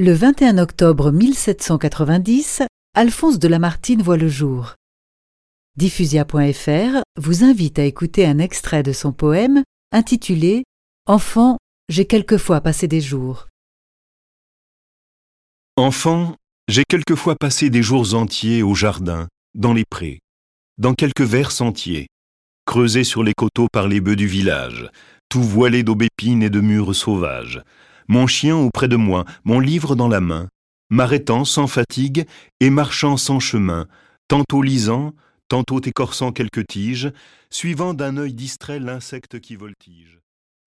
Le 21 octobre 1790, Alphonse de Lamartine voit le jour. Diffusia.fr vous invite à écouter un extrait de son poème intitulé Enfant, j'ai quelquefois passé des jours. Enfant, j'ai quelquefois passé des jours entiers au jardin, dans les prés, dans quelques verts sentiers, creusés sur les coteaux par les bœufs du village, tout voilé d'aubépines et de murs sauvages, mon chien auprès de moi, mon livre dans la main, m'arrêtant sans fatigue et marchant sans chemin, tantôt lisant, tantôt écorçant quelques tiges, suivant d'un œil distrait l'insecte qui voltige.